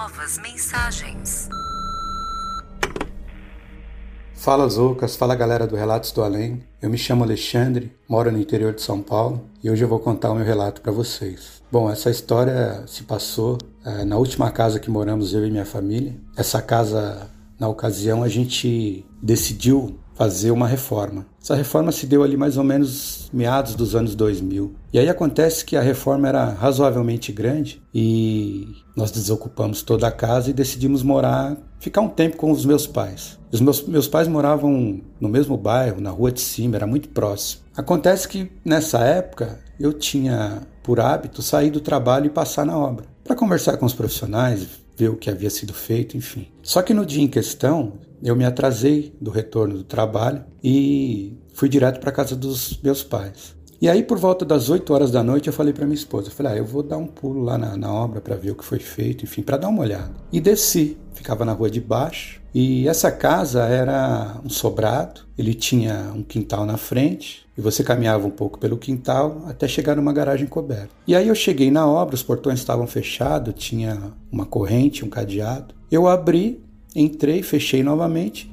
Novas mensagens. Fala Zoucas, fala galera do Relatos do Além. Eu me chamo Alexandre, moro no interior de São Paulo e hoje eu vou contar o meu relato para vocês. Bom, essa história se passou é, na última casa que moramos eu e minha família. Essa casa, na ocasião, a gente decidiu fazer uma reforma. Essa reforma se deu ali mais ou menos meados dos anos 2000. E aí acontece que a reforma era razoavelmente grande e nós desocupamos toda a casa e decidimos morar, ficar um tempo com os meus pais. Os meus, meus pais moravam no mesmo bairro, na rua de cima, era muito próximo. Acontece que nessa época eu tinha por hábito sair do trabalho e passar na obra para conversar com os profissionais, ver o que havia sido feito, enfim. Só que no dia em questão, eu me atrasei do retorno do trabalho e fui direto para casa dos meus pais. E aí, por volta das 8 horas da noite, eu falei para minha esposa: eu falei, ah, eu vou dar um pulo lá na, na obra para ver o que foi feito, enfim, para dar uma olhada. E desci, ficava na rua de baixo. E essa casa era um sobrado, ele tinha um quintal na frente, e você caminhava um pouco pelo quintal até chegar numa garagem coberta. E aí eu cheguei na obra, os portões estavam fechados, tinha uma corrente, um cadeado. Eu abri, entrei, fechei novamente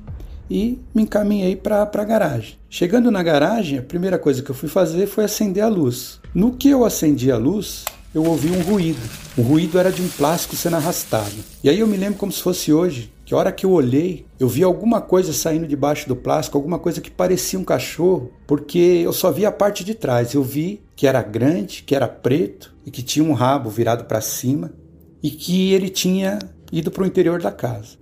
e me encaminhei para a garagem. Chegando na garagem, a primeira coisa que eu fui fazer foi acender a luz. No que eu acendi a luz, eu ouvi um ruído. O ruído era de um plástico sendo arrastado. E aí eu me lembro como se fosse hoje, que a hora que eu olhei, eu vi alguma coisa saindo debaixo do plástico, alguma coisa que parecia um cachorro, porque eu só vi a parte de trás. Eu vi que era grande, que era preto e que tinha um rabo virado para cima e que ele tinha ido para o interior da casa.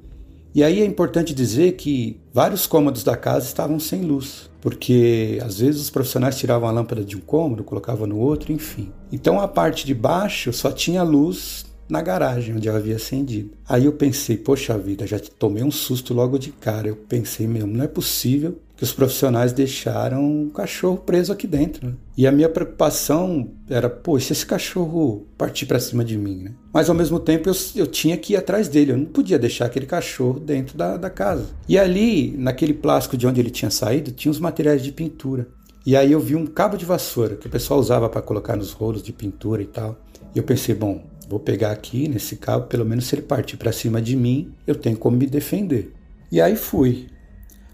E aí é importante dizer que vários cômodos da casa estavam sem luz, porque às vezes os profissionais tiravam a lâmpada de um cômodo, colocavam no outro, enfim. Então a parte de baixo só tinha luz na garagem onde eu havia acendido. Aí eu pensei, poxa vida, já tomei um susto logo de cara. Eu pensei mesmo, não é possível que os profissionais deixaram um cachorro preso aqui dentro. Né? E a minha preocupação era, pô, se esse cachorro partir para cima de mim, né? Mas ao mesmo tempo eu, eu tinha que ir atrás dele, eu não podia deixar aquele cachorro dentro da, da casa. E ali, naquele plástico de onde ele tinha saído, tinha os materiais de pintura. E aí eu vi um cabo de vassoura que o pessoal usava para colocar nos rolos de pintura e tal. E eu pensei, bom, vou pegar aqui nesse cabo, pelo menos se ele partir para cima de mim, eu tenho como me defender. E aí fui.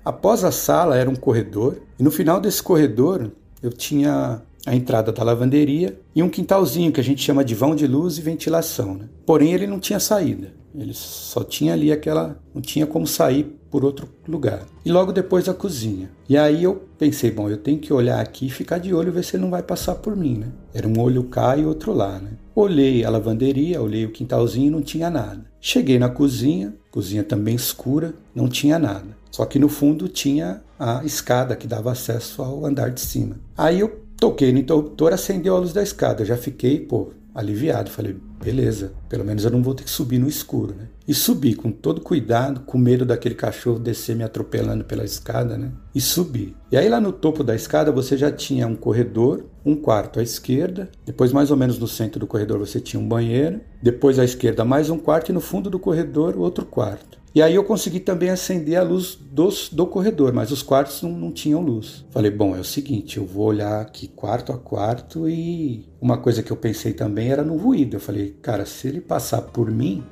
Após a sala era um corredor, e no final desse corredor eu tinha a entrada da lavanderia e um quintalzinho que a gente chama de vão de luz e ventilação. Né? Porém, ele não tinha saída. Ele só tinha ali aquela. não tinha como sair por outro lugar. E logo depois a cozinha. E aí eu pensei, bom, eu tenho que olhar aqui e ficar de olho ver se ele não vai passar por mim, né? Era um olho cá e outro lá, né? Olhei a lavanderia, olhei o quintalzinho e não tinha nada. Cheguei na cozinha, cozinha também escura, não tinha nada. Só que no fundo tinha a escada que dava acesso ao andar de cima. Aí eu toquei no interruptor, acendeu a luz da escada. Eu já fiquei, pô, aliviado. Falei, beleza, pelo menos eu não vou ter que subir no escuro, né? E subi com todo cuidado, com medo daquele cachorro descer me atropelando pela escada, né? E subi. E aí lá no topo da escada você já tinha um corredor, um quarto à esquerda, depois mais ou menos no centro do corredor você tinha um banheiro, depois à esquerda mais um quarto e no fundo do corredor outro quarto. E aí eu consegui também acender a luz dos, do corredor, mas os quartos não, não tinham luz. Falei, bom, é o seguinte, eu vou olhar aqui quarto a quarto e uma coisa que eu pensei também era no ruído. Eu falei, cara, se ele passar por mim,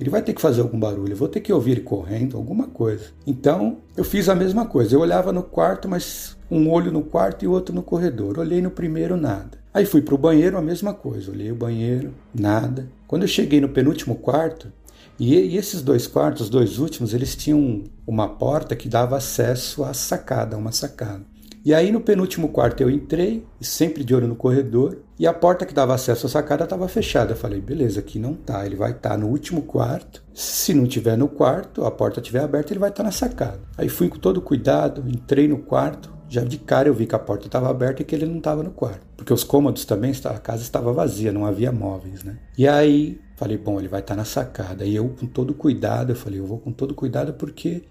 ele vai ter que fazer algum barulho, eu vou ter que ouvir ele correndo, alguma coisa. Então eu fiz a mesma coisa. Eu olhava no quarto, mas um olho no quarto e outro no corredor. Olhei no primeiro, nada. Aí fui para o banheiro, a mesma coisa. Olhei o banheiro, nada. Quando eu cheguei no penúltimo quarto, e, e, esses dois quartos, os dois últimos, eles tinham uma porta que dava acesso à sacada, uma sacada. E aí no penúltimo quarto eu entrei, sempre de olho no corredor, e a porta que dava acesso à sacada estava fechada. Eu falei, beleza, aqui não tá, ele vai estar tá no último quarto. Se não tiver no quarto, a porta estiver aberta, ele vai estar tá na sacada. Aí fui com todo cuidado, entrei no quarto, já de cara eu vi que a porta estava aberta e que ele não estava no quarto. Porque os cômodos também, a casa estava vazia, não havia móveis, né? E aí falei, bom, ele vai estar tá na sacada. E eu com todo cuidado, eu falei, eu vou com todo cuidado porque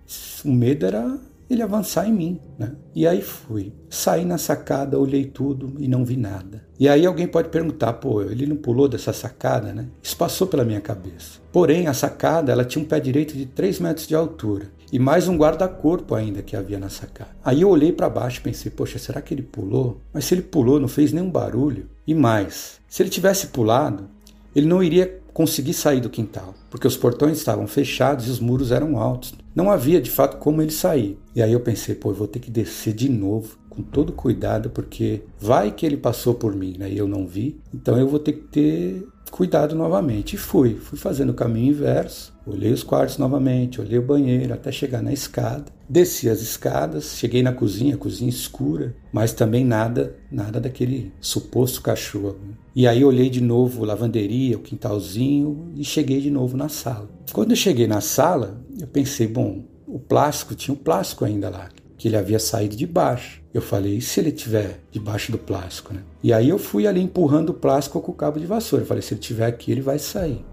o medo era ele avançar em mim, né? E aí fui. Saí na sacada, olhei tudo e não vi nada. E aí alguém pode perguntar, pô, ele não pulou dessa sacada, né? Isso passou pela minha cabeça. Porém, a sacada, ela tinha um pé direito de 3 metros de altura e mais um guarda-corpo ainda que havia na sacada. Aí eu olhei para baixo e pensei, poxa, será que ele pulou? Mas se ele pulou, não fez nenhum barulho. E mais, se ele tivesse pulado, ele não iria conseguir sair do quintal, porque os portões estavam fechados e os muros eram altos. Não havia de fato como ele sair. E aí eu pensei, pô, eu vou ter que descer de novo, com todo cuidado, porque vai que ele passou por mim, né? E eu não vi. Então eu vou ter que ter cuidado novamente. E fui, fui fazendo o caminho inverso. Olhei os quartos novamente, olhei o banheiro até chegar na escada. Desci as escadas, cheguei na cozinha, cozinha escura, mas também nada, nada daquele suposto cachorro. E aí olhei de novo a lavanderia, o quintalzinho e cheguei de novo na sala. Quando eu cheguei na sala, eu pensei, bom, o plástico tinha um plástico ainda lá, que ele havia saído de baixo. Eu falei, e se ele tiver debaixo do plástico, né? E aí eu fui ali empurrando o plástico com o cabo de vassoura. Eu falei, se ele tiver aqui, ele vai sair.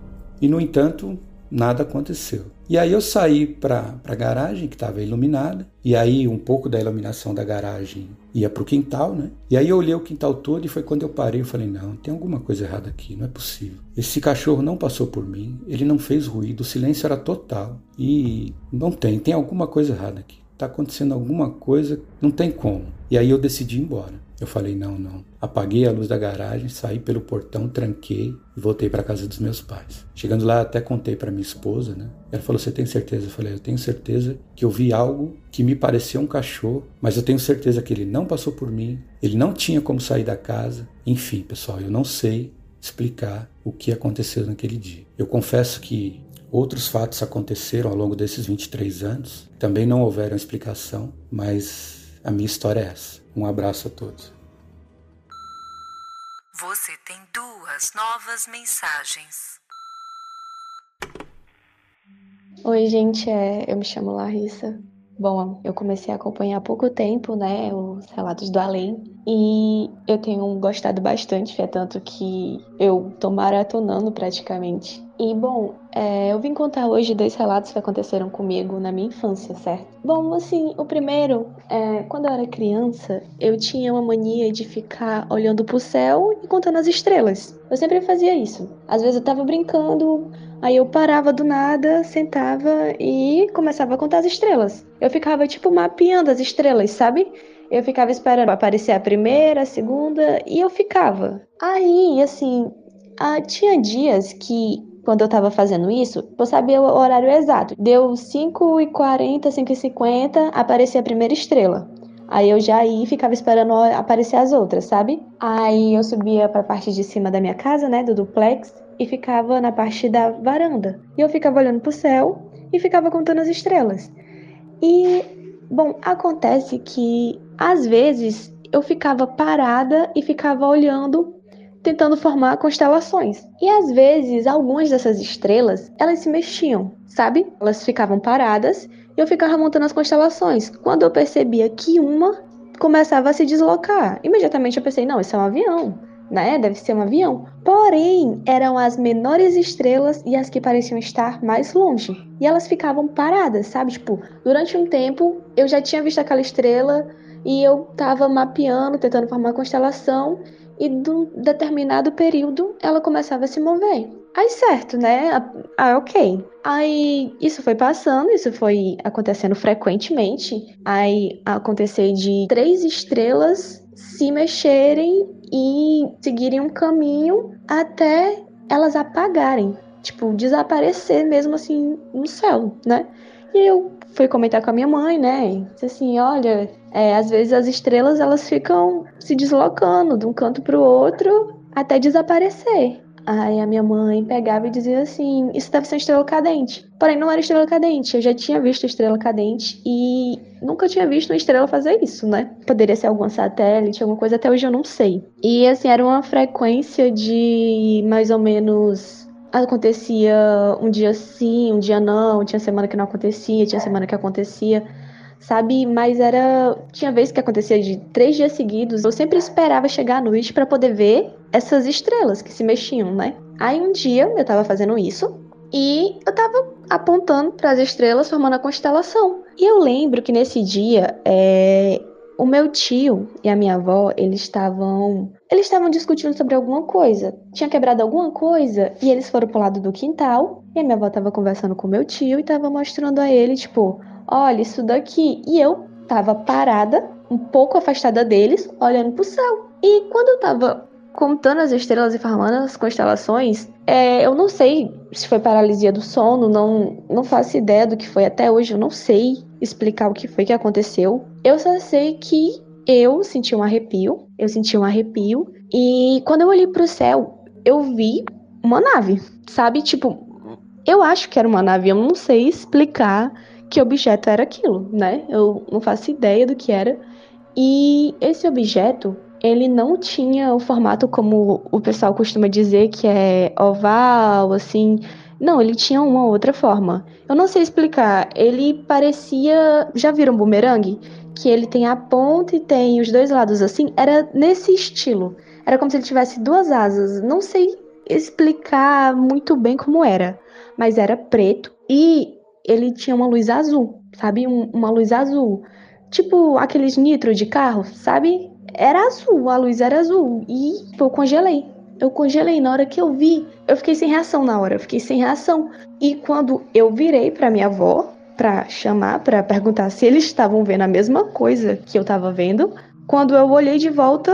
E no entanto, nada aconteceu. E aí eu saí para a garagem, que estava iluminada, e aí um pouco da iluminação da garagem ia para o quintal, né? E aí eu olhei o quintal todo e foi quando eu parei e falei, não, tem alguma coisa errada aqui, não é possível. Esse cachorro não passou por mim, ele não fez ruído, o silêncio era total. E não tem, tem alguma coisa errada aqui. Está acontecendo alguma coisa, não tem como. E aí eu decidi ir embora. Eu falei, não, não. Apaguei a luz da garagem, saí pelo portão, tranquei e voltei para casa dos meus pais. Chegando lá, até contei para minha esposa, né? Ela falou: Você tem certeza? Eu falei: Eu tenho certeza que eu vi algo que me parecia um cachorro, mas eu tenho certeza que ele não passou por mim, ele não tinha como sair da casa. Enfim, pessoal, eu não sei explicar o que aconteceu naquele dia. Eu confesso que outros fatos aconteceram ao longo desses 23 anos, também não houveram explicação, mas a minha história é essa. Um abraço a todos. Você tem duas novas mensagens. Oi, gente, é, eu me chamo Larissa. Bom, eu comecei a acompanhar há pouco tempo, né, os relatos do além, e eu tenho gostado bastante, é tanto que eu tô maratonando praticamente. E bom, é, eu vim contar hoje dois relatos que aconteceram comigo na minha infância, certo? Bom, assim, o primeiro, é, quando eu era criança, eu tinha uma mania de ficar olhando pro céu e contando as estrelas. Eu sempre fazia isso. Às vezes eu tava brincando, Aí eu parava do nada, sentava e começava a contar as estrelas. Eu ficava tipo mapeando as estrelas, sabe? Eu ficava esperando aparecer a primeira, a segunda e eu ficava. Aí, assim, ah, tinha dias que quando eu tava fazendo isso, eu sabia o horário exato. Deu 5h40, 5h50, aparecia a primeira estrela. Aí eu já ia e ficava esperando aparecer as outras, sabe? Aí eu subia pra parte de cima da minha casa, né, do duplex, e ficava na parte da varanda. E eu ficava olhando pro céu e ficava contando as estrelas. E, bom, acontece que às vezes eu ficava parada e ficava olhando, tentando formar constelações. E às vezes algumas dessas estrelas, elas se mexiam, sabe? Elas ficavam paradas e eu ficava montando as constelações. Quando eu percebia que uma começava a se deslocar, imediatamente eu pensei, não, isso é um avião né? Deve ser um avião. Porém, eram as menores estrelas e as que pareciam estar mais longe. E elas ficavam paradas, sabe? Tipo, durante um tempo eu já tinha visto aquela estrela e eu tava mapeando, tentando formar constelação, e de um determinado período ela começava a se mover. Aí certo, né? Ah, ok. Aí isso foi passando, isso foi acontecendo frequentemente. Aí aconteceu de três estrelas se mexerem e seguirem um caminho até elas apagarem, tipo, desaparecer mesmo assim no céu, né? E eu fui comentar com a minha mãe, né? Disse assim, olha, é, às vezes as estrelas elas ficam se deslocando de um canto para o outro até desaparecer. Aí a minha mãe pegava e dizia assim: Isso deve ser uma estrela cadente. Porém, não era estrela cadente. Eu já tinha visto estrela cadente e nunca tinha visto uma estrela fazer isso, né? Poderia ser algum satélite, alguma coisa, até hoje eu não sei. E assim, era uma frequência de mais ou menos. Acontecia um dia sim, um dia não, tinha semana que não acontecia, tinha semana que acontecia sabe? Mas era. Tinha vezes que acontecia de três dias seguidos. Eu sempre esperava chegar à noite para poder ver essas estrelas que se mexiam, né? Aí um dia eu tava fazendo isso e eu tava apontando para as estrelas formando a constelação. E eu lembro que nesse dia é, o meu tio e a minha avó, eles estavam. Eles estavam discutindo sobre alguma coisa. Tinha quebrado alguma coisa e eles foram pro lado do quintal. E a minha avó estava conversando com meu tio e estava mostrando a ele, tipo, olha isso daqui. E eu tava parada, um pouco afastada deles, olhando pro céu. E quando eu tava contando as estrelas e formando as constelações, é, eu não sei se foi paralisia do sono, não, não faço ideia do que foi até hoje, eu não sei explicar o que foi que aconteceu. Eu só sei que eu senti um arrepio, eu senti um arrepio, e quando eu olhei pro céu, eu vi uma nave, sabe? Tipo, eu acho que era uma nave, eu não sei explicar que objeto era aquilo, né? Eu não faço ideia do que era. E esse objeto, ele não tinha o formato como o pessoal costuma dizer, que é oval, assim. Não, ele tinha uma outra forma. Eu não sei explicar. Ele parecia. Já viram um bumerangue? Que ele tem a ponta e tem os dois lados assim? Era nesse estilo. Era como se ele tivesse duas asas. Não sei explicar muito bem como era. Mas era preto. E ele tinha uma luz azul, sabe? Um, uma luz azul. Tipo aqueles nitro de carro, sabe? Era azul, a luz era azul. E eu congelei. Eu congelei na hora que eu vi. Eu fiquei sem reação na hora, eu fiquei sem reação. E quando eu virei para minha avó para chamar, para perguntar se eles estavam vendo a mesma coisa que eu tava vendo, quando eu olhei de volta,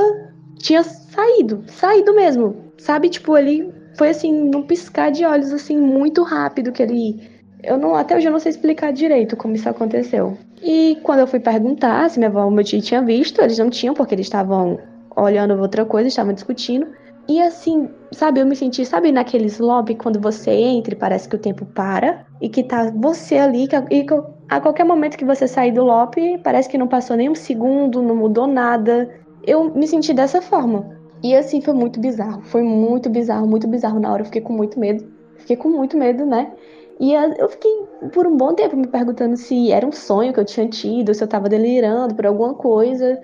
tinha saído, saído mesmo. Sabe, tipo, ele foi assim, num piscar de olhos assim muito rápido que ele eu não, até hoje eu não sei explicar direito como isso aconteceu. E quando eu fui perguntar se minha avó e meu tio tinham visto, eles não tinham, porque eles estavam olhando outra coisa, estavam discutindo. E assim, sabe, eu me senti, sabe, naqueles lobby quando você entra e parece que o tempo para e que tá você ali, e a qualquer momento que você sair do lobby, parece que não passou nem um segundo, não mudou nada. Eu me senti dessa forma. E assim, foi muito bizarro. Foi muito bizarro, muito bizarro. Na hora eu fiquei com muito medo. Fiquei com muito medo, né? E eu fiquei por um bom tempo me perguntando se era um sonho que eu tinha tido, se eu tava delirando por alguma coisa.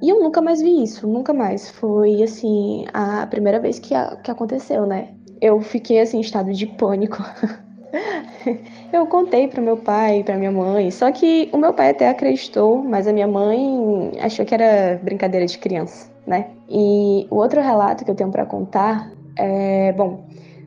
E eu nunca mais vi isso, nunca mais. Foi, assim, a primeira vez que, a, que aconteceu, né? Eu fiquei, assim, em estado de pânico. eu contei para meu pai, para minha mãe, só que o meu pai até acreditou, mas a minha mãe achou que era brincadeira de criança, né? E o outro relato que eu tenho para contar é, bom,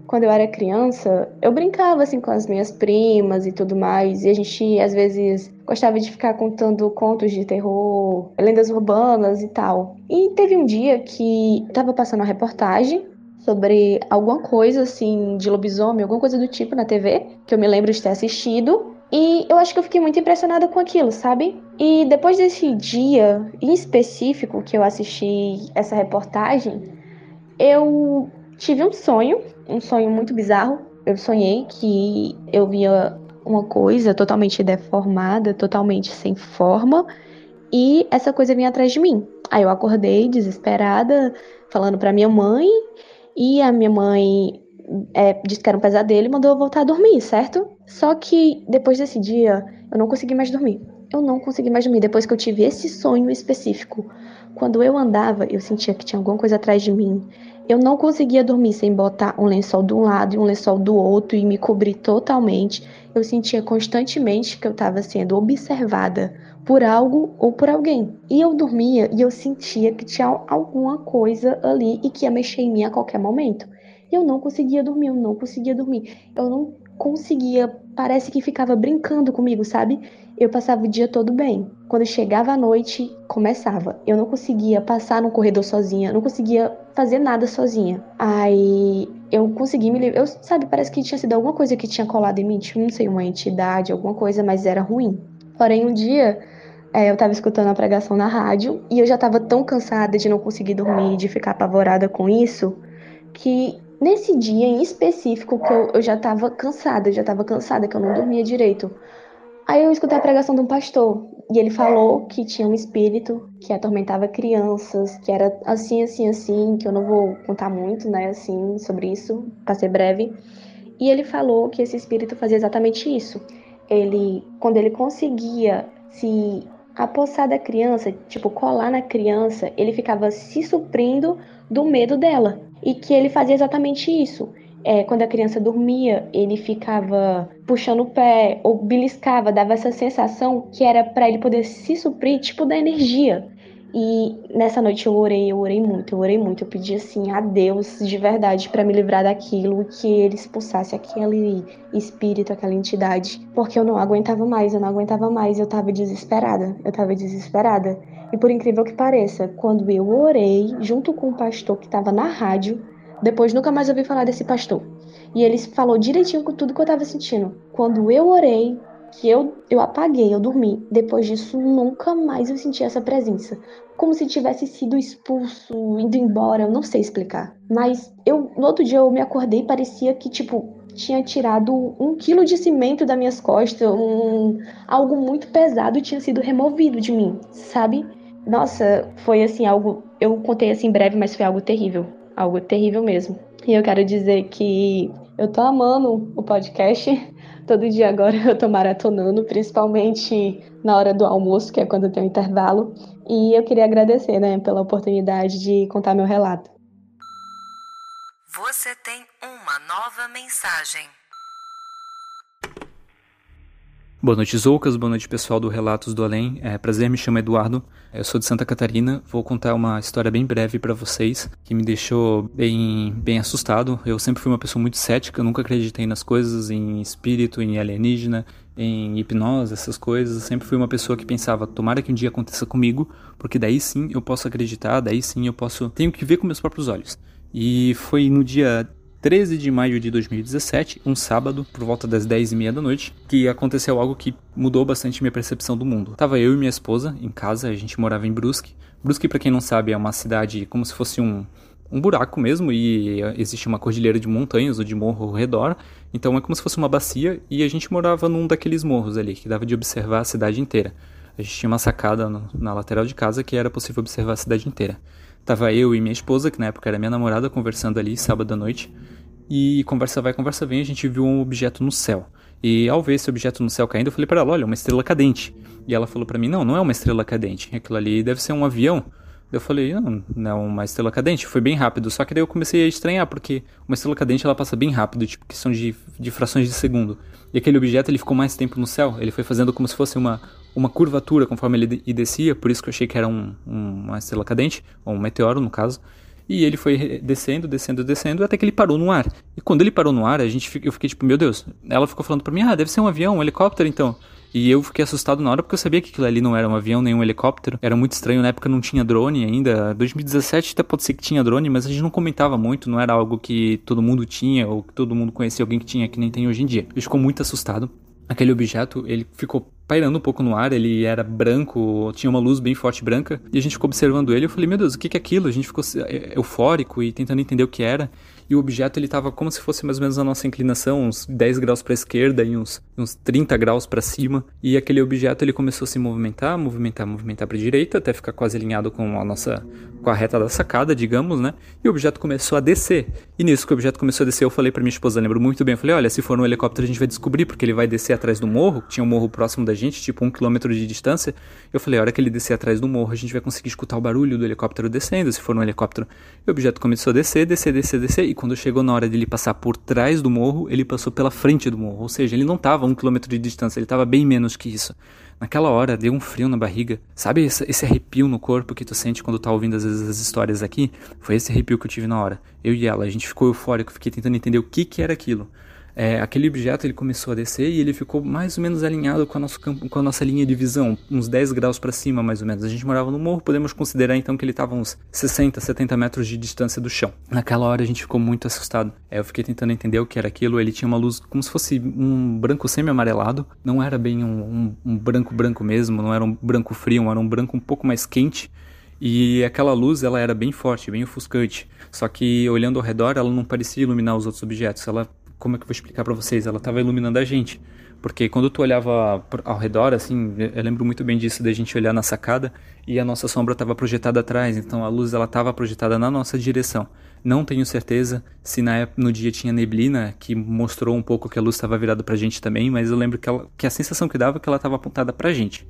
quando eu era criança, eu brincava assim com as minhas primas e tudo mais, e a gente às vezes gostava de ficar contando contos de terror, lendas urbanas e tal. E teve um dia que tava passando uma reportagem sobre alguma coisa assim de lobisomem, alguma coisa do tipo na TV, que eu me lembro de ter assistido. E eu acho que eu fiquei muito impressionada com aquilo, sabe? E depois desse dia em específico que eu assisti essa reportagem, eu tive um sonho um sonho muito bizarro. Eu sonhei que eu via uma coisa totalmente deformada, totalmente sem forma, e essa coisa vinha atrás de mim. Aí eu acordei desesperada, falando para minha mãe, e a minha mãe é, disse que era um pesadelo e mandou eu voltar a dormir, certo? Só que depois desse dia, eu não consegui mais dormir. Eu não consegui mais dormir depois que eu tive esse sonho específico. Quando eu andava, eu sentia que tinha alguma coisa atrás de mim. Eu não conseguia dormir sem botar um lençol de um lado e um lençol do outro e me cobrir totalmente. Eu sentia constantemente que eu estava sendo observada por algo ou por alguém. E eu dormia e eu sentia que tinha alguma coisa ali e que ia mexer em mim a qualquer momento. E eu não conseguia dormir, eu não conseguia dormir. Eu não conseguia, parece que ficava brincando comigo, sabe? Eu passava o dia todo bem. Quando chegava a noite, começava. Eu não conseguia passar no corredor sozinha, não conseguia fazer nada sozinha. Aí eu consegui me livrar. Eu, sabe, parece que tinha sido alguma coisa que tinha colado em mim, tipo, não sei, uma entidade, alguma coisa, mas era ruim. Porém, um dia é, eu tava escutando a pregação na rádio e eu já tava tão cansada de não conseguir dormir, de ficar apavorada com isso, que nesse dia em específico que eu, eu já estava cansada, já estava cansada, que eu não dormia direito. Aí eu escutei a pregação de um pastor e ele falou que tinha um espírito que atormentava crianças, que era assim, assim, assim, que eu não vou contar muito, né, assim, sobre isso, para ser breve. E ele falou que esse espírito fazia exatamente isso. Ele, quando ele conseguia se apossar da criança, tipo, colar na criança, ele ficava se suprindo do medo dela. E que ele fazia exatamente isso. É, quando a criança dormia, ele ficava puxando o pé ou beliscava, dava essa sensação que era para ele poder se suprir, tipo, da energia. E nessa noite eu orei, eu orei muito, eu orei muito. Eu pedi assim a Deus de verdade para me livrar daquilo, que ele expulsasse aquele espírito, aquela entidade, porque eu não aguentava mais, eu não aguentava mais, eu tava desesperada, eu tava desesperada. E por incrível que pareça, quando eu orei junto com o pastor que estava na rádio, depois nunca mais ouvi falar desse pastor. E ele falou direitinho com tudo que eu tava sentindo. Quando eu orei, que eu, eu apaguei, eu dormi. Depois disso, nunca mais eu senti essa presença. Como se tivesse sido expulso, indo embora, eu não sei explicar. Mas eu, no outro dia, eu me acordei e parecia que, tipo, tinha tirado um quilo de cimento das minhas costas, um, algo muito pesado tinha sido removido de mim, sabe? Nossa, foi assim, algo. Eu contei assim breve, mas foi algo terrível. Algo terrível mesmo. E eu quero dizer que eu tô amando o podcast. Todo dia agora eu tô maratonando, principalmente na hora do almoço, que é quando tem um intervalo. E eu queria agradecer, né, pela oportunidade de contar meu relato. Você tem uma nova mensagem. Boa noite, Zoucas. Boa noite, pessoal do Relatos do Além. É, prazer, me chamo Eduardo. Eu sou de Santa Catarina. Vou contar uma história bem breve para vocês que me deixou bem, bem assustado. Eu sempre fui uma pessoa muito cética, nunca acreditei nas coisas, em espírito, em alienígena, em hipnose, essas coisas. Sempre fui uma pessoa que pensava, tomara que um dia aconteça comigo, porque daí sim eu posso acreditar, daí sim eu posso. Tenho que ver com meus próprios olhos. E foi no dia 13 de maio de 2017, um sábado, por volta das 10 e meia da noite, que aconteceu algo que mudou bastante minha percepção do mundo. Tava eu e minha esposa em casa, a gente morava em Brusque. Brusque, para quem não sabe, é uma cidade como se fosse um, um buraco mesmo, e existe uma cordilheira de montanhas ou de morro ao redor, então é como se fosse uma bacia, e a gente morava num daqueles morros ali, que dava de observar a cidade inteira. A gente tinha uma sacada no, na lateral de casa que era possível observar a cidade inteira. Tava eu e minha esposa, que na época era minha namorada, conversando ali sábado à noite. E conversa vai, conversa vem, a gente viu um objeto no céu. E ao ver esse objeto no céu caindo, eu falei para ela: olha, uma estrela cadente. E ela falou para mim: não, não é uma estrela cadente. Aquilo ali deve ser um avião. Eu falei, não, não é uma estrela cadente, foi bem rápido. Só que daí eu comecei a estranhar, porque uma estrela cadente ela passa bem rápido, tipo, questão de, de frações de segundo. E aquele objeto ele ficou mais tempo no céu, ele foi fazendo como se fosse uma, uma curvatura conforme ele descia, por isso que eu achei que era um, um, uma estrela cadente, ou um meteoro no caso. E ele foi descendo, descendo, descendo, até que ele parou no ar. E quando ele parou no ar, a gente, eu fiquei tipo, meu Deus. Ela ficou falando pra mim, ah, deve ser um avião, um helicóptero então. E eu fiquei assustado na hora porque eu sabia que aquilo ali não era um avião nem um helicóptero. Era muito estranho, na época não tinha drone ainda. 2017 até pode ser que tinha drone, mas a gente não comentava muito, não era algo que todo mundo tinha ou que todo mundo conhecia alguém que tinha, que nem tem hoje em dia. Eu ficou muito assustado. Aquele objeto, ele ficou pairando um pouco no ar, ele era branco, tinha uma luz bem forte branca, e a gente ficou observando ele, eu falei, meu Deus, o que é aquilo? A gente ficou é, eufórico e tentando entender o que era, e o objeto ele estava como se fosse mais ou menos a nossa inclinação, uns 10 graus para a esquerda e uns, uns 30 graus para cima. E aquele objeto ele começou a se movimentar, movimentar, movimentar para a direita, até ficar quase alinhado com a nossa com a reta da sacada, digamos, né? E o objeto começou a descer. E nisso que o objeto começou a descer, eu falei para minha esposa, lembro muito bem, eu falei, olha, se for um helicóptero a gente vai descobrir, porque ele vai descer atrás do morro, tinha um morro próximo da gente, tipo um quilômetro de distância. Eu falei, a hora que ele descer atrás do morro, a gente vai conseguir escutar o barulho do helicóptero descendo, se for um helicóptero. E o objeto começou a descer, descer, descer, descer, e quando chegou na hora dele passar por trás do morro, ele passou pela frente do morro. Ou seja, ele não estava a um quilômetro de distância, ele estava bem menos que isso. Naquela hora deu um frio na barriga. Sabe esse, arrepio no corpo que tu sente quando tá ouvindo às vezes as histórias aqui? Foi esse arrepio que eu tive na hora. Eu e ela, a gente ficou eufórico, fiquei tentando entender o que que era aquilo é, aquele objeto ele começou a descer e ele ficou mais ou menos alinhado com a, nosso campo, com a nossa linha de visão, uns 10 graus para cima mais ou menos. A gente morava no morro, podemos considerar então que ele estava uns 60, 70 metros de distância do chão. Naquela hora a gente ficou muito assustado. É, eu fiquei tentando entender o que era aquilo. Ele tinha uma luz como se fosse um branco semi-amarelado, não era bem um, um, um branco branco mesmo, não era um branco frio, era um branco um pouco mais quente E aquela luz, ela era bem forte, bem ofuscante. Só que olhando ao redor, ela não parecia iluminar os outros objetos. Ela, como é que eu vou explicar para vocês? Ela estava iluminando a gente. Porque quando tu olhava ao redor, assim, eu lembro muito bem disso, da gente olhar na sacada e a nossa sombra estava projetada atrás, então a luz ela estava projetada na nossa direção. Não tenho certeza se na época, no dia tinha neblina, que mostrou um pouco que a luz estava virada pra gente também, mas eu lembro que, ela, que a sensação que dava é que ela estava apontada pra gente.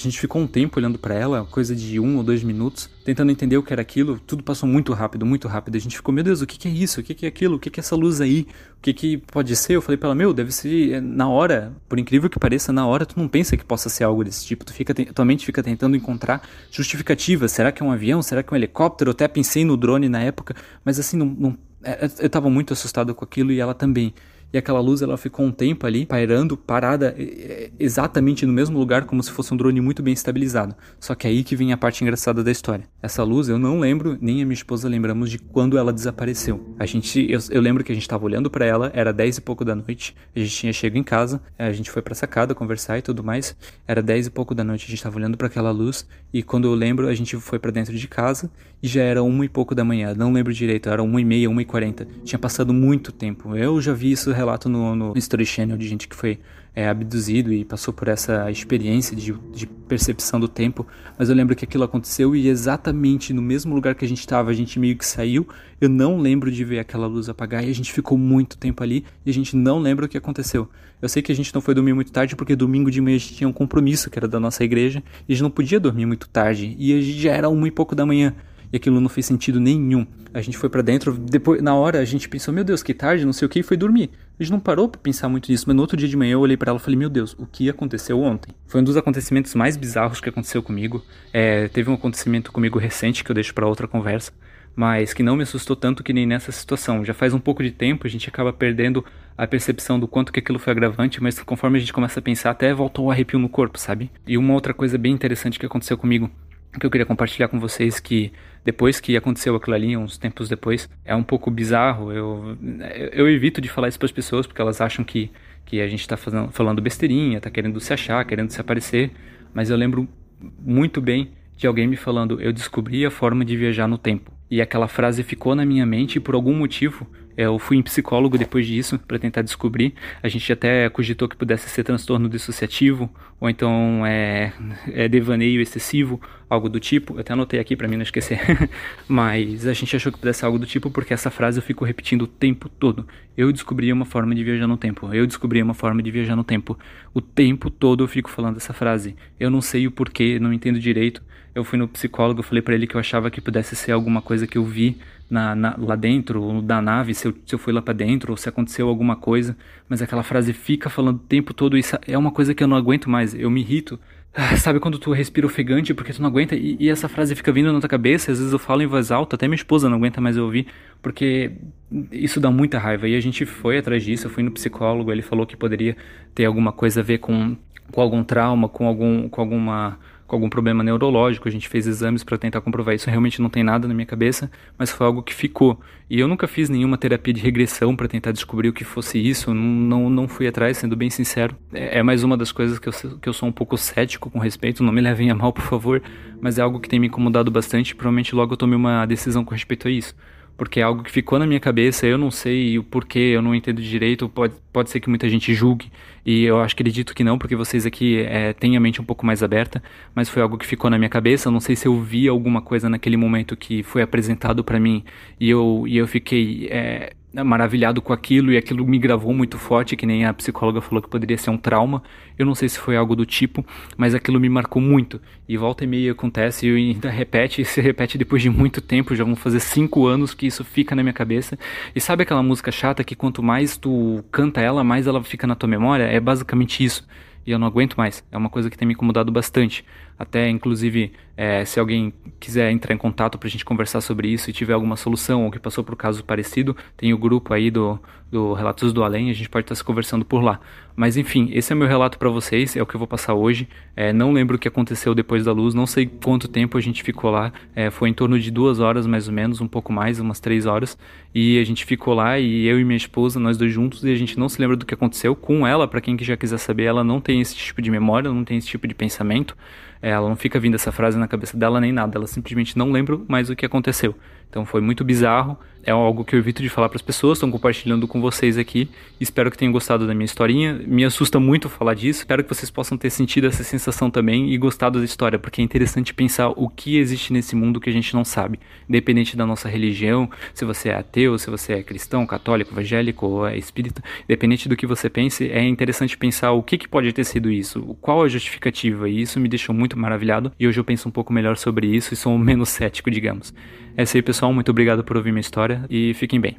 A gente ficou um tempo olhando para ela, coisa de um ou dois minutos, tentando entender o que era aquilo. Tudo passou muito rápido, muito rápido. A gente ficou, meu Deus, o que, é isso? O que, é aquilo? O que, é essa luz aí? O que, que pode ser? Eu falei para ela, meu, deve ser é, na hora, por incrível que pareça, na hora tu não pensa que possa ser algo desse tipo. Tu fica, tua mente fica tentando encontrar justificativas. Será que é um avião? Será que é um helicóptero? Eu até pensei no drone na época, mas assim, não, não é, eu tava muito assustado com aquilo e ela também e aquela luz ela ficou um tempo ali pairando, parada exatamente no mesmo lugar como se fosse um drone muito bem estabilizado. Só que aí que vem a parte engraçada da história. Essa luz eu não lembro, nem a minha esposa lembramos de quando ela desapareceu. A gente, eu, eu lembro que a gente estava olhando para ela, era 10 e pouco da noite, a gente tinha chego em casa, a gente foi pra sacada conversar e tudo mais. Era 10 e pouco da noite, a gente estava olhando para aquela luz e quando eu lembro, a gente foi para dentro de casa e já era uma e pouco da manhã. Não lembro direito, era uma e meia, uma e quarenta. Tinha passado muito tempo. Eu já vi isso relato no, no History Channel de gente que foi é, abduzido e passou por essa experiência de, de, percepção do tempo, mas eu lembro que aquilo aconteceu e exatamente no mesmo lugar que a gente estava, a gente meio que saiu. Eu não lembro de ver aquela luz apagar e a gente ficou muito tempo ali e a gente não lembra o que aconteceu. Eu sei que a gente não foi dormir muito tarde porque domingo de manhã a gente tinha um compromisso que era da nossa igreja e a gente não podia dormir muito tarde e já era uma e pouco da manhã e aquilo não fez sentido nenhum. A gente foi para dentro, depois na hora a gente pensou, meu Deus, que tarde, não sei o que, e foi dormir. A gente não parou para pensar muito nisso, mas no outro dia de manhã eu olhei para ela e falei, meu Deus, o que aconteceu ontem? Foi um dos acontecimentos mais bizarros que aconteceu comigo. É, teve um acontecimento comigo recente que eu deixo para outra conversa, mas que não me assustou tanto que nem nessa situação. Já faz um pouco de tempo, a gente acaba perdendo a percepção do quanto que aquilo foi agravante, mas conforme a gente começa a pensar, até volta o arrepio no corpo, sabe? E uma outra coisa bem interessante que aconteceu comigo que eu queria compartilhar com vocês que depois que aconteceu aquilo ali, uns tempos depois, é um pouco bizarro. Eu, eu evito de falar isso para as pessoas porque elas acham que, que a gente está falando besteirinha, está querendo se achar, querendo se aparecer. Mas eu lembro muito bem de alguém me falando: eu descobri a forma de viajar no tempo. E aquela frase ficou na minha mente e por algum motivo eu fui em psicólogo depois disso para tentar descobrir. A gente até cogitou que pudesse ser transtorno dissociativo ou então é, é devaneio excessivo, algo do tipo. Eu até anotei aqui para mim não esquecer. Mas a gente achou que pudesse ser algo do tipo porque essa frase eu fico repetindo o tempo todo. Eu descobri uma forma de viajar no tempo. Eu descobri uma forma de viajar no tempo. O tempo todo eu fico falando essa frase. Eu não sei o porquê, não entendo direito. Eu fui no psicólogo, falei para ele que eu achava que pudesse ser alguma coisa que eu vi na, na, lá dentro da nave, se eu, se eu fui lá para dentro, ou se aconteceu alguma coisa, mas aquela frase fica falando o tempo todo, isso é uma coisa que eu não aguento mais, eu me irrito. Ah, sabe quando tu respira ofegante porque tu não aguenta e, e, essa frase fica vindo na tua cabeça, às vezes eu falo em voz alta, até minha esposa não aguenta mais ouvir, porque isso dá muita raiva. E a gente foi atrás disso, eu fui no psicólogo, ele falou que poderia ter alguma coisa a ver com, com algum trauma, com algum com alguma com algum problema neurológico, a gente fez exames para tentar comprovar isso, realmente não tem nada na minha cabeça, mas foi algo que ficou. E eu nunca fiz nenhuma terapia de regressão para tentar descobrir o que fosse isso, não, não fui atrás, sendo bem sincero. É, é mais uma das coisas que eu, que eu sou um pouco cético com respeito, não me levem a mal, por favor, mas é algo que tem me incomodado bastante, provavelmente logo eu tomei uma decisão com respeito a isso porque é algo que ficou na minha cabeça, eu não sei o porquê, eu não entendo direito, pode, pode ser que muita gente julgue, e eu acho que acredito que não, porque vocês aqui é, têm a mente um pouco mais aberta, mas foi algo que ficou na minha cabeça, eu não sei se eu vi alguma coisa naquele momento que foi apresentado para mim, e eu, e eu fiquei é, maravilhado com aquilo e aquilo me gravou muito forte, que nem a psicóloga falou que poderia ser um trauma. Eu não sei se foi algo do tipo, mas aquilo me marcou muito. E volta e meia acontece e ainda repete, e se repete depois de muito tempo, já vão fazer cinco anos que isso fica na minha cabeça. E sabe aquela música chata que quanto mais tu canta ela, mais ela fica na tua memória? É basicamente isso e eu não aguento mais. É uma coisa que tem me incomodado bastante. Até, inclusive, é, se alguém quiser entrar em contato para a gente conversar sobre isso e tiver alguma solução ou que passou por um caso parecido, tem o grupo aí do, do Relatos do Além, a gente pode estar se conversando por lá. Mas enfim, esse é meu relato para vocês, é o que eu vou passar hoje. É, não lembro o que aconteceu depois da luz, não sei quanto tempo a gente ficou lá. É, foi em torno de duas horas mais ou menos, um pouco mais, umas três horas. E a gente ficou lá e eu e minha esposa, nós dois juntos, e a gente não se lembra do que aconteceu. Com ela, para quem já quiser saber, ela não tem esse tipo de memória, não tem esse tipo de pensamento. É, ela não fica vindo essa frase na cabeça dela nem nada, ela simplesmente não lembra mais o que aconteceu. Então foi muito bizarro. É algo que eu evito de falar para as pessoas, estão compartilhando com vocês aqui. Espero que tenham gostado da minha historinha. Me assusta muito falar disso. Espero que vocês possam ter sentido essa sensação também e gostado da história, porque é interessante pensar o que existe nesse mundo que a gente não sabe, independente da nossa religião, se você é ateu, se você é cristão, católico, evangélico ou é espírita, independente do que você pense, é interessante pensar o que, que pode ter sido isso, qual a justificativa. E isso me deixou muito maravilhado. E hoje eu penso um pouco melhor sobre isso e sou menos cético, digamos. É isso aí, pessoal. Muito obrigado por ouvir minha história e fiquem bem.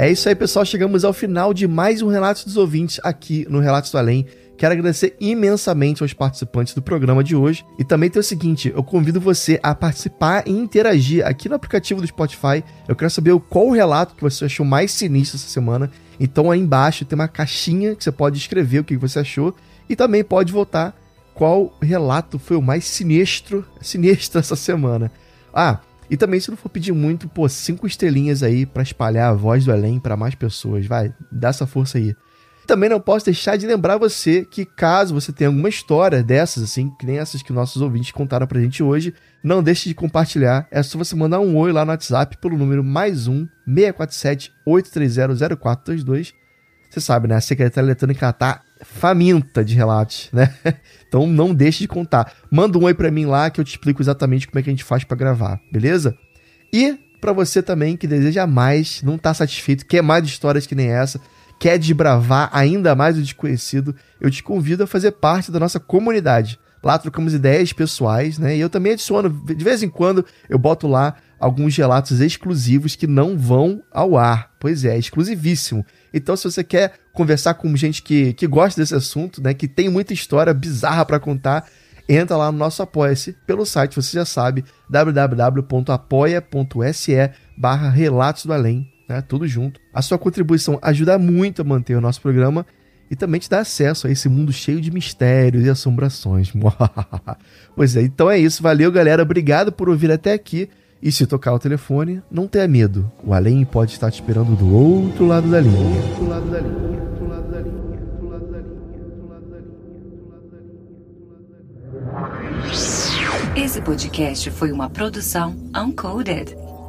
É isso aí, pessoal. Chegamos ao final de mais um Relatos dos Ouvintes aqui no Relatos do Além. Quero agradecer imensamente aos participantes do programa de hoje. E também tem o seguinte: eu convido você a participar e interagir aqui no aplicativo do Spotify. Eu quero saber qual o relato que você achou mais sinistro essa semana. Então aí embaixo tem uma caixinha que você pode escrever o que você achou e também pode votar qual relato foi o mais sinistro, sinistro essa semana. Ah, e também se não for pedir muito, pô, cinco estrelinhas aí para espalhar a voz do além para mais pessoas, vai, dá essa força aí. Também não posso deixar de lembrar você que caso você tenha alguma história dessas, assim, que nem essas que nossos ouvintes contaram pra gente hoje, não deixe de compartilhar. É só você mandar um oi lá no WhatsApp pelo número mais um 647 830 0422. Você sabe, né? A secretária eletrônica tá faminta de relatos, né? Então não deixe de contar. Manda um oi para mim lá que eu te explico exatamente como é que a gente faz para gravar, beleza? E para você também que deseja mais, não tá satisfeito, quer mais histórias que nem essa, quer desbravar ainda mais o desconhecido, eu te convido a fazer parte da nossa comunidade. Lá trocamos ideias pessoais, né? E eu também adiciono, de vez em quando, eu boto lá alguns relatos exclusivos que não vão ao ar. Pois é, exclusivíssimo. Então, se você quer conversar com gente que, que gosta desse assunto, né? Que tem muita história bizarra para contar, entra lá no nosso Apoia-se pelo site, você já sabe, www.apoia.se barra Relatos do Além, né? Tudo junto. A sua contribuição ajuda muito a manter o nosso programa e também te dá acesso a esse mundo cheio de mistérios e assombrações. pois é, então é isso. Valeu, galera. Obrigado por ouvir até aqui. E se tocar o telefone, não tenha medo. O além pode estar te esperando do outro lado da linha. Outro lado da linha. Esse podcast foi uma produção Uncoded.